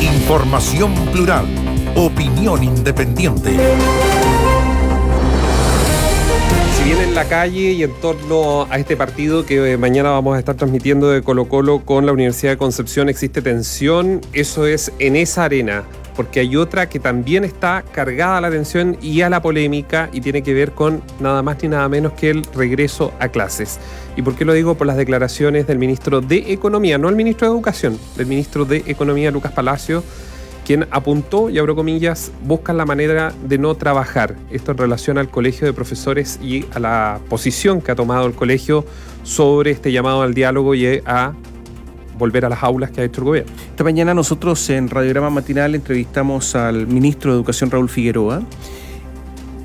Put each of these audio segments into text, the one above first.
Información plural. Opinión independiente. Si bien en la calle y en torno a este partido que eh, mañana vamos a estar transmitiendo de Colo Colo con la Universidad de Concepción existe tensión, eso es en esa arena porque hay otra que también está cargada a la atención y a la polémica y tiene que ver con nada más ni nada menos que el regreso a clases. ¿Y por qué lo digo? Por las declaraciones del ministro de Economía, no el ministro de Educación, del ministro de Economía, Lucas Palacio, quien apuntó, y abro comillas, buscan la manera de no trabajar. Esto en relación al colegio de profesores y a la posición que ha tomado el colegio sobre este llamado al diálogo y a volver a las aulas que ha hecho el gobierno. Esta mañana nosotros en Radiograma Matinal entrevistamos al ministro de Educación Raúl Figueroa.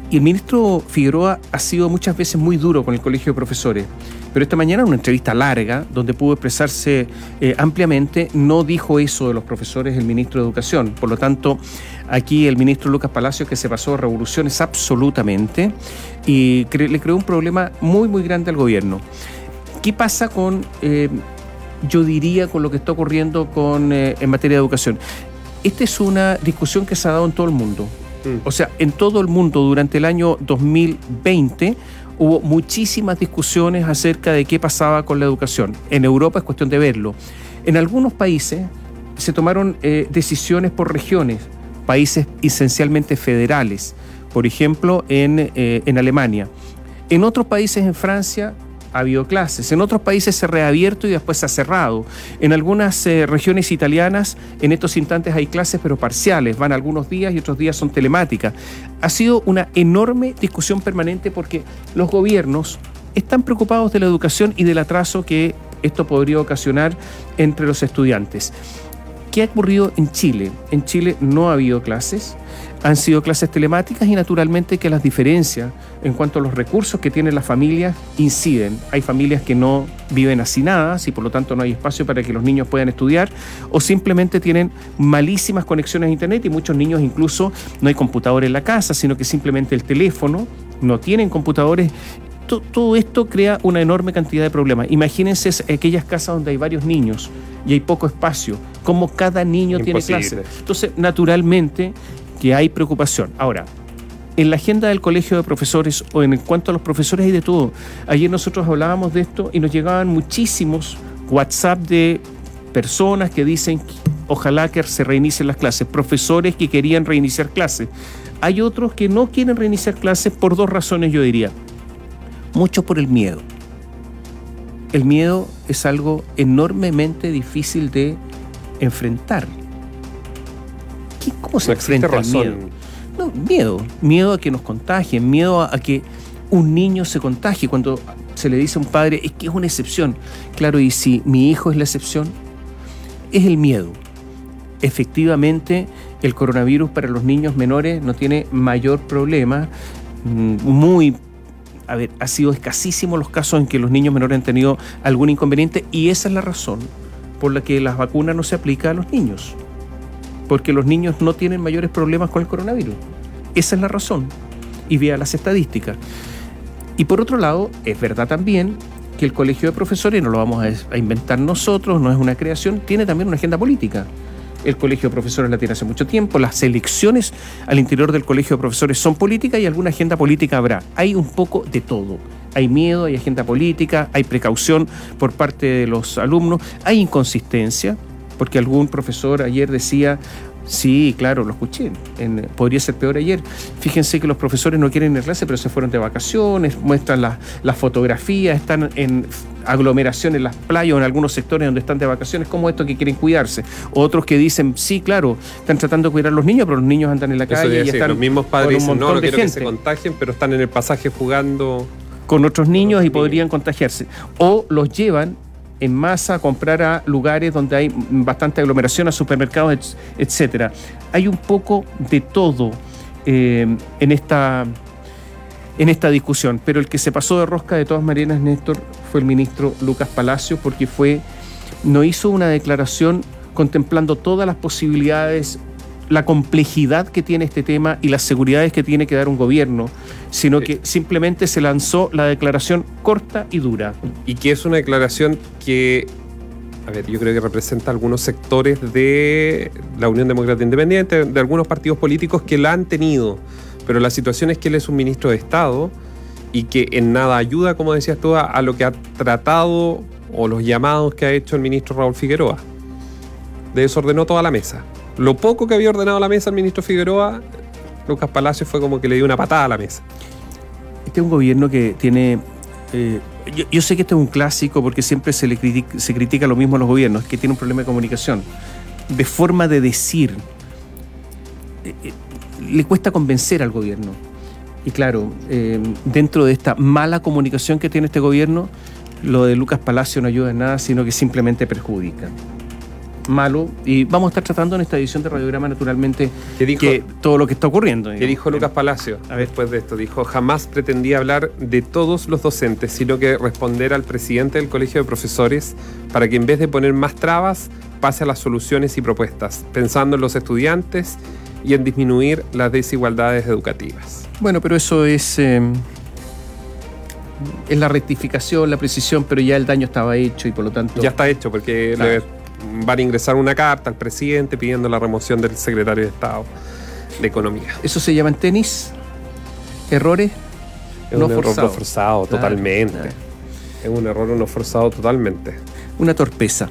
Y el ministro Figueroa ha sido muchas veces muy duro con el colegio de profesores, pero esta mañana en una entrevista larga, donde pudo expresarse eh, ampliamente, no dijo eso de los profesores el ministro de Educación. Por lo tanto, aquí el ministro Lucas Palacio, que se pasó revoluciones absolutamente y le creó un problema muy, muy grande al gobierno. ¿Qué pasa con eh, yo diría, con lo que está ocurriendo con, eh, en materia de educación. Esta es una discusión que se ha dado en todo el mundo. Mm. O sea, en todo el mundo durante el año 2020 hubo muchísimas discusiones acerca de qué pasaba con la educación. En Europa es cuestión de verlo. En algunos países se tomaron eh, decisiones por regiones, países esencialmente federales, por ejemplo en, eh, en Alemania. En otros países, en Francia, ha habido clases. En otros países se ha reabierto y después se ha cerrado. En algunas eh, regiones italianas, en estos instantes hay clases, pero parciales. Van algunos días y otros días son telemáticas. Ha sido una enorme discusión permanente porque los gobiernos están preocupados de la educación y del atraso que esto podría ocasionar entre los estudiantes. ¿Qué ha ocurrido en Chile? En Chile no ha habido clases han sido clases telemáticas y naturalmente que las diferencias en cuanto a los recursos que tienen las familias inciden. Hay familias que no viven hacinadas y por lo tanto no hay espacio para que los niños puedan estudiar o simplemente tienen malísimas conexiones a internet y muchos niños incluso no hay computador en la casa, sino que simplemente el teléfono, no tienen computadores todo esto crea una enorme cantidad de problemas. Imagínense aquellas casas donde hay varios niños y hay poco espacio, como cada niño tiene clase. Entonces, naturalmente, que hay preocupación. Ahora, en la agenda del colegio de profesores o en cuanto a los profesores hay de todo. Ayer nosotros hablábamos de esto y nos llegaban muchísimos WhatsApp de personas que dicen ojalá que se reinicien las clases, profesores que querían reiniciar clases. Hay otros que no quieren reiniciar clases por dos razones, yo diría. Mucho por el miedo. El miedo es algo enormemente difícil de enfrentar ¿Cómo se enfrenta miedo? No, miedo. Miedo a que nos contagien, miedo a, que un niño se contagie. Cuando se le dice a un padre, es que es una excepción. Claro, y si mi hijo es la excepción, es el miedo. Efectivamente, el coronavirus para los niños menores no tiene mayor problema. Mm, muy a ver, ha sido escasísimo los casos en que los niños menores han tenido algún inconveniente y esa es la razón por la que las vacunas no se aplican a los niños porque los niños no tienen mayores problemas con el coronavirus. Esa es la razón. Y vea las estadísticas. Y por otro lado, es verdad también que el colegio de profesores, no lo vamos a inventar nosotros, no es una creación, tiene también una agenda política. El colegio de profesores la tiene hace mucho tiempo, las elecciones al interior del colegio de profesores son políticas y alguna agenda política habrá. Hay un poco de todo. Hay miedo, hay agenda política, hay precaución por parte de los alumnos, hay inconsistencia, porque algún profesor ayer decía, sí, claro, lo escuché, podría ser peor ayer. Fíjense que los profesores no quieren ir a clase, pero se fueron de vacaciones, muestran las fotografías, están en aglomeración en las playas o en algunos sectores donde están de vacaciones, como estos que quieren cuidarse. Otros que dicen, sí, claro, están tratando de cuidar a los niños, pero los niños andan en la calle y están los mismos padres dicen, no, no quiero que se contagien, pero están en el pasaje jugando con otros niños y podrían contagiarse. O los llevan en masa, a comprar a lugares donde hay bastante aglomeración, a supermercados, etcétera. Hay un poco de todo eh, en, esta, en esta discusión, pero el que se pasó de rosca de todas maneras, Néstor, fue el ministro Lucas Palacio, porque fue, no hizo una declaración contemplando todas las posibilidades la complejidad que tiene este tema y las seguridades que tiene que dar un gobierno, sino que simplemente se lanzó la declaración corta y dura. Y que es una declaración que a ver, yo creo que representa algunos sectores de la Unión Demócrata Independiente, de algunos partidos políticos que la han tenido. Pero la situación es que él es un ministro de Estado y que en nada ayuda, como decías tú, a, lo que ha tratado o los llamados que ha hecho el ministro Raúl Figueroa. Desordenó toda la mesa. Lo poco que había ordenado la mesa el ministro Figueroa, Lucas Palacio fue como que le dio una patada a la mesa. Este es un gobierno que tiene eh, yo, sé que este es un clásico porque siempre se le critica, se critica lo mismo a los gobiernos, que tiene un problema de comunicación, de forma de decir. Eh, eh, le cuesta convencer al gobierno. Y claro, dentro de esta mala comunicación que tiene este gobierno, lo de Lucas Palacio no ayuda en nada, sino que simplemente perjudica malo. Y vamos a estar tratando en esta edición de Radiograma, naturalmente, que todo lo que está ocurriendo. ¿Qué dijo Lucas Palacio después de esto? Dijo, jamás pretendía hablar de todos los docentes, sino que responder al presidente del Colegio de Profesores para que en vez de poner más trabas, pase a las soluciones y propuestas, pensando en los estudiantes y en disminuir las desigualdades educativas. Bueno, pero eso es... Eh, es la rectificación, la precisión, pero ya el daño estaba hecho y por lo tanto... Ya está hecho, porque van a ingresar una carta al presidente pidiendo la remoción del secretario de Estado de Economía. ¿Eso se llama en tenis? ¿Errores? Es no un error no forzado, totalmente. Es un error no forzado totalmente. Una torpeza.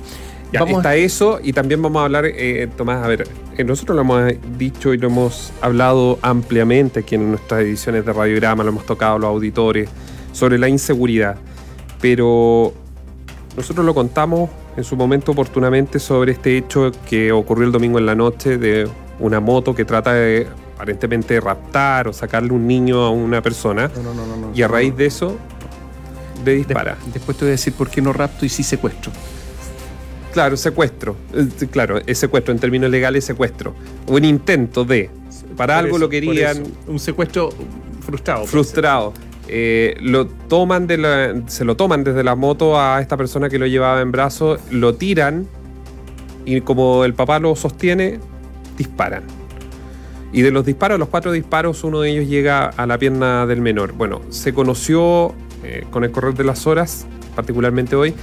Ya, está eso y también vamos a hablar, eh, Tomás, a ver, eh, nosotros lo hemos dicho y lo hemos hablado ampliamente aquí en nuestras ediciones de Radiograma, lo hemos tocado a los auditores, sobre la inseguridad. Pero nosotros lo contamos en su momento oportunamente sobre este hecho que ocurrió el domingo en la noche de una moto que trata de aparentemente raptar o sacarle un niño a una persona. y a raíz de eso, le dispara. después te voy a decir por qué no rapto y sí secuestro. Claro, secuestro. Eh, claro, es secuestro. En términos legales, secuestro. Un intento de. Para algo lo querían. Un secuestro frustrado. Frustrado. Eh, lo toman se lo toman desde la moto a esta persona que lo llevaba en brazos, lo tiran y como el papá lo sostiene, disparan. Y de los disparos, los cuatro disparos, uno de ellos llega a la pierna del menor. Bueno, se conoció eh, con el correr de las horas, particularmente hoy,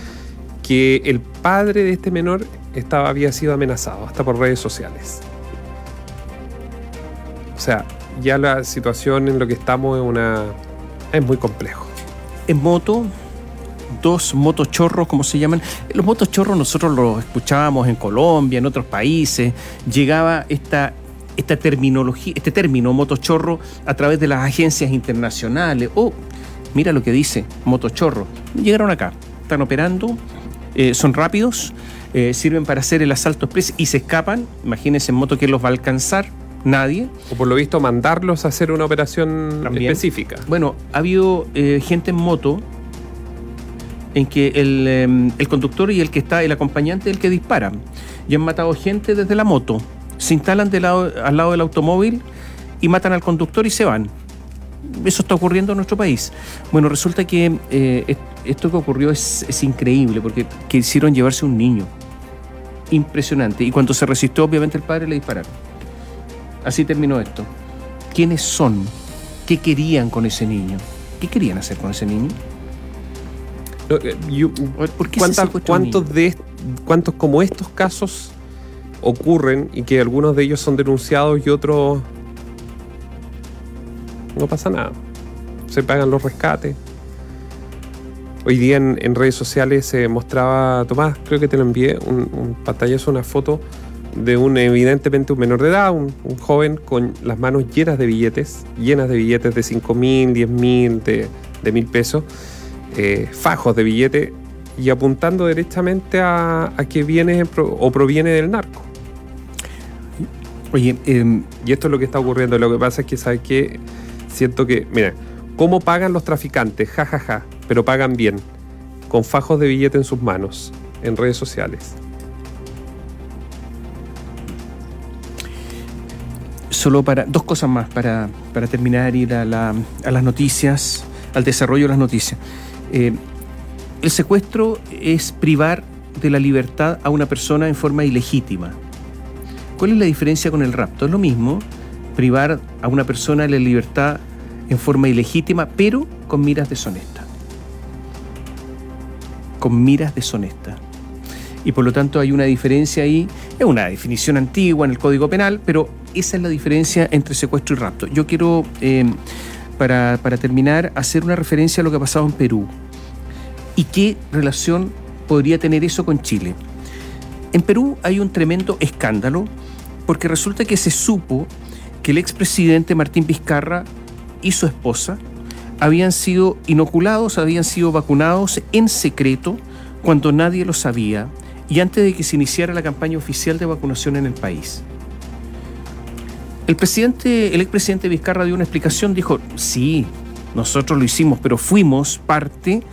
que el padre de este menor estaba, había sido amenazado, hasta por redes sociales. O sea, ya la situación en lo que estamos es una es muy complejo. En moto, dos motochorros, como se llaman. Los motochorros nosotros los escuchábamos en Colombia, en otros países. Llegaba esta, esta terminología, este término motochorro a través de las agencias internacionales. Oh, mira lo que dice motochorro. Llegaron acá, están operando, eh, son rápidos, eh, sirven para hacer el asalto express y se escapan. Imagínense en moto que los va a alcanzar nadie. O por lo visto mandarlos a hacer una operación específica. Bueno, ha habido eh, gente en moto en que em, el, conductor y el que está, el acompañante, el que dispara. Y han matado gente desde la moto. Se instalan lado, al lado del automóvil y matan al conductor y se van. Eso está ocurriendo en nuestro país. Bueno, resulta que eh, esto que ocurrió es, es increíble porque quisieron llevarse un niño. Impresionante. Y cuando se resistió, obviamente el padre le dispararon. Así terminó esto. ¿Quiénes son? ¿Qué querían con ese niño? ¿Qué querían hacer con ese niño? Eh, ¿Cuántos, de, ¿Cuántos como estos casos ocurren y que algunos de ellos son denunciados y otros no pasa nada? Se pagan los rescates. Hoy día en, redes sociales se mostraba, Tomás, creo que te lo envié, un, un pantallazo, una foto de un evidentemente un menor de edad, un, joven con las manos llenas de billetes, llenas de billetes de 5 mil, 10 mil, de, de mil pesos, eh, fajos de billetes y apuntando directamente a, que viene o proviene del narco. Oye, em, y esto es lo que está ocurriendo. Lo que pasa es que, ¿sabes qué? Siento que, mira, ¿cómo pagan los traficantes? Ja, ja, ja, pero pagan bien, con fajos de billete en sus manos, en redes sociales. Solo para dos cosas más para, terminar y ir a, las noticias, al desarrollo de las noticias. Eh, el secuestro es privar de la libertad a una persona en forma ilegítima. ¿Cuál es la diferencia con el rapto? Es lo mismo privar a una persona de la libertad en forma ilegítima, pero con miras deshonestas. Con miras deshonestas. y por lo tanto hay una diferencia ahí, es una definición antigua en el Código Penal, pero esa es la diferencia entre secuestro y rapto. Yo quiero, eh, para, para terminar, hacer una referencia a lo que ha pasado en Perú y qué relación podría tener eso con Chile. En Perú hay un tremendo escándalo porque resulta que se supo que el expresidente Martín Vizcarra y su esposa habían sido inoculados, habían sido vacunados en secreto cuando nadie lo sabía y antes de que se iniciara la campaña oficial de vacunación en el país. El presidente, el expresidente Vizcarra dio una explicación, dijo, sí, nosotros lo hicimos, pero fuimos parte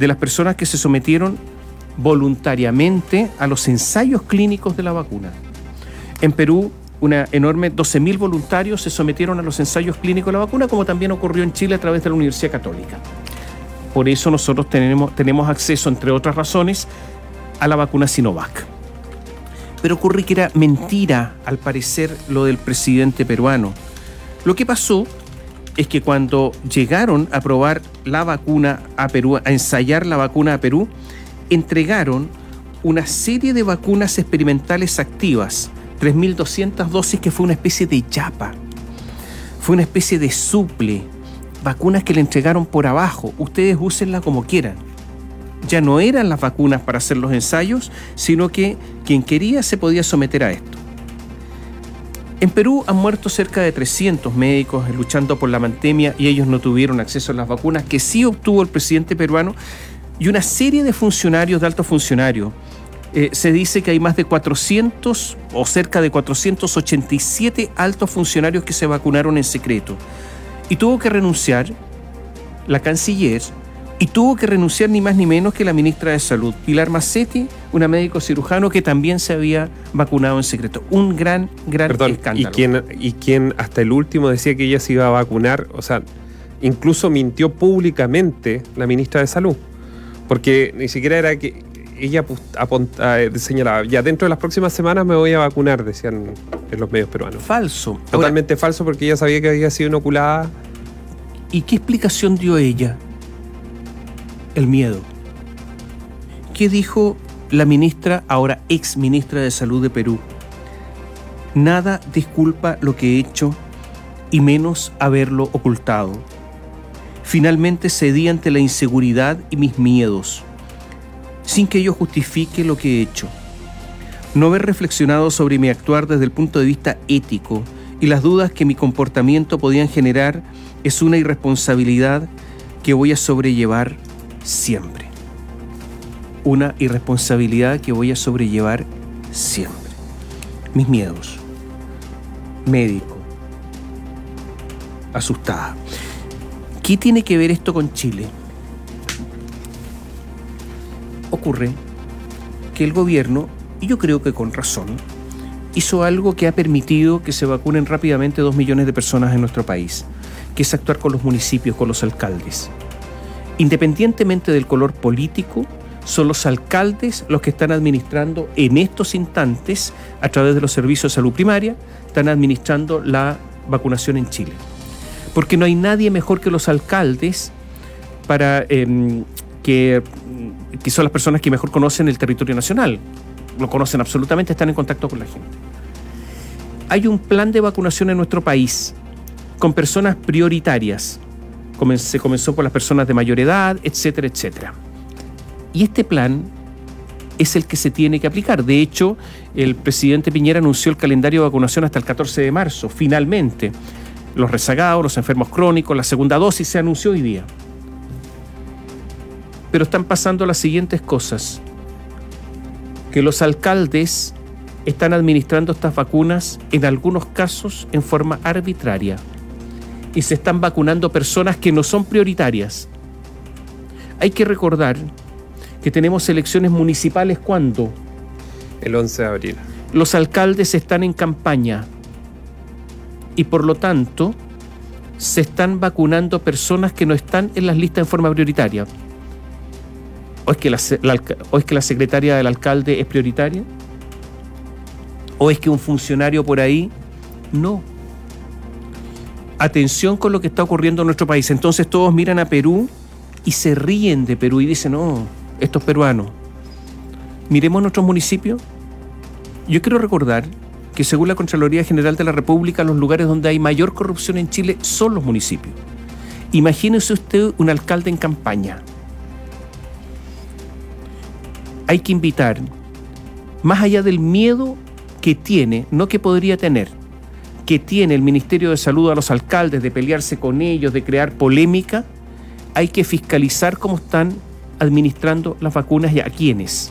de las personas que se sometieron voluntariamente a los ensayos clínicos de la vacuna. En Perú, una enorme 12.000 voluntarios se sometieron a los ensayos clínicos de la vacuna, como también ocurrió en Chile a través de la Universidad Católica. Por eso nosotros tenemos, tenemos acceso, entre otras razones, a la vacuna Sinovac. Pero ocurre que era mentira, al parecer, lo del presidente peruano. Lo que pasó es que cuando llegaron a probar la vacuna a Perú, a ensayar la vacuna a Perú, entregaron una serie de vacunas experimentales activas, 3.200 dosis que fue una especie de chapa, fue una especie de suple, vacunas que le entregaron por abajo, ustedes úsenla como quieran. Ya no eran las vacunas para hacer los ensayos, sino que quien quería se podía someter a esto. En Perú han muerto cerca de 300 médicos luchando por la pandemia y ellos no tuvieron acceso a las vacunas que sí obtuvo el presidente peruano y una serie de funcionarios, de altos funcionarios. Eh, se dice que hay más de 400 o cerca de 487 altos funcionarios que se vacunaron en secreto. Y tuvo que renunciar la canciller y tuvo que renunciar ni más ni menos que la ministra de Salud, Pilar Massetti, una médico cirujano que también se había vacunado en secreto. Un gran, gran escándalo. ¿y quién, ¿Y quién hasta el último decía que ella se iba a vacunar? O sea, incluso mintió públicamente la ministra de Salud. Porque ni siquiera era que ella eh, señalaba, ya dentro de las próximas semanas me voy a vacunar, decían en los medios peruanos. Falso. Totalmente falso porque ella sabía que había sido inoculada. ¿Y qué explicación dio ella? El miedo. ¿Qué dijo la ministra, ahora ex ministra de Salud de Perú? Nada disculpa lo que he hecho y menos haberlo ocultado. Finalmente cedí ante la inseguridad y mis miedos, sin que ello justifique lo que he hecho. No haber reflexionado sobre mi actuar desde el punto de vista ético y las dudas que mi comportamiento podían generar es una irresponsabilidad que voy a sobrellevar siempre. Una irresponsabilidad que voy a sobrellevar siempre. Mis miedos. Médico. Asustada. ¿Qué tiene que ver esto con Chile? Ocurre que el gobierno, y yo creo que con razón, hizo algo que ha permitido que se vacunen rápidamente dos millones de personas en nuestro país, que es actuar con los municipios, con los alcaldes. Independientemente del color político, son los alcaldes los que están administrando en estos instantes, a través de los servicios de salud primaria, están administrando la vacunación en Chile. Porque no hay nadie mejor que los alcaldes para em, que, que son las personas que mejor conocen el territorio nacional. Lo conocen absolutamente, están en contacto con la gente. Hay un plan de vacunación en nuestro país con personas prioritarias se comenzó por las personas de mayor edad, etcétera, etcétera. Y este plan es el que se tiene que aplicar. De hecho, el presidente Piñera anunció el calendario de vacunación hasta el 14 de marzo, finalmente. Los rezagados, los enfermos crónicos, la segunda dosis se anunció hoy día. Pero están pasando las siguientes cosas. Que los alcaldes están administrando estas vacunas en algunos casos en forma arbitraria y se están vacunando personas que no son prioritarias. Hay que recordar que tenemos elecciones municipales cuando? El 11 de abril. Los alcaldes están en campaña y por lo tanto se están vacunando personas que no están en las listas en forma prioritaria. ¿O es que la, o es que la secretaria del alcalde es prioritaria? ¿O es que un funcionario por ahí? No atención con lo que está ocurriendo en nuestro país. Entonces todos miran a Perú y se ríen de Perú y dicen, no, estos peruanos. Miremos nuestros municipios. Yo quiero recordar que según la Contraloría General de la República, los lugares donde hay mayor corrupción en Chile son los municipios. Imagínese usted un alcalde en campaña. Hay que invitar, más allá del miedo que tiene, no que podría tener, que tiene el Ministerio de Salud a los alcaldes de pelearse con ellos, de crear polémica, hay que fiscalizar cómo están administrando las vacunas y a quiénes.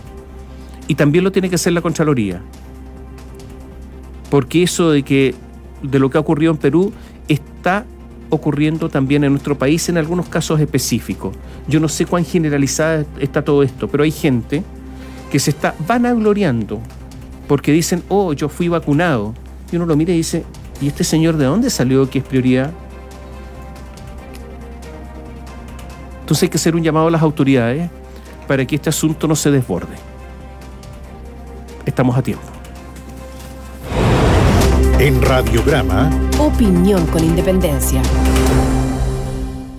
Y también lo tiene que hacer la Contraloría. Porque eso de que de lo que ha ocurrido en Perú está ocurriendo también en nuestro país en algunos casos específicos. Yo no sé cuán generalizada está todo esto, pero hay gente que se está vanagloriando porque dicen, oh, yo fui vacunado. Y uno lo mira y dice, ¿y este señor de dónde salió que es prioridad? Entonces hay que hacer un llamado a las autoridades para que este asunto no se desborde. Estamos a tiempo. En Radiograma, Opinión con independencia.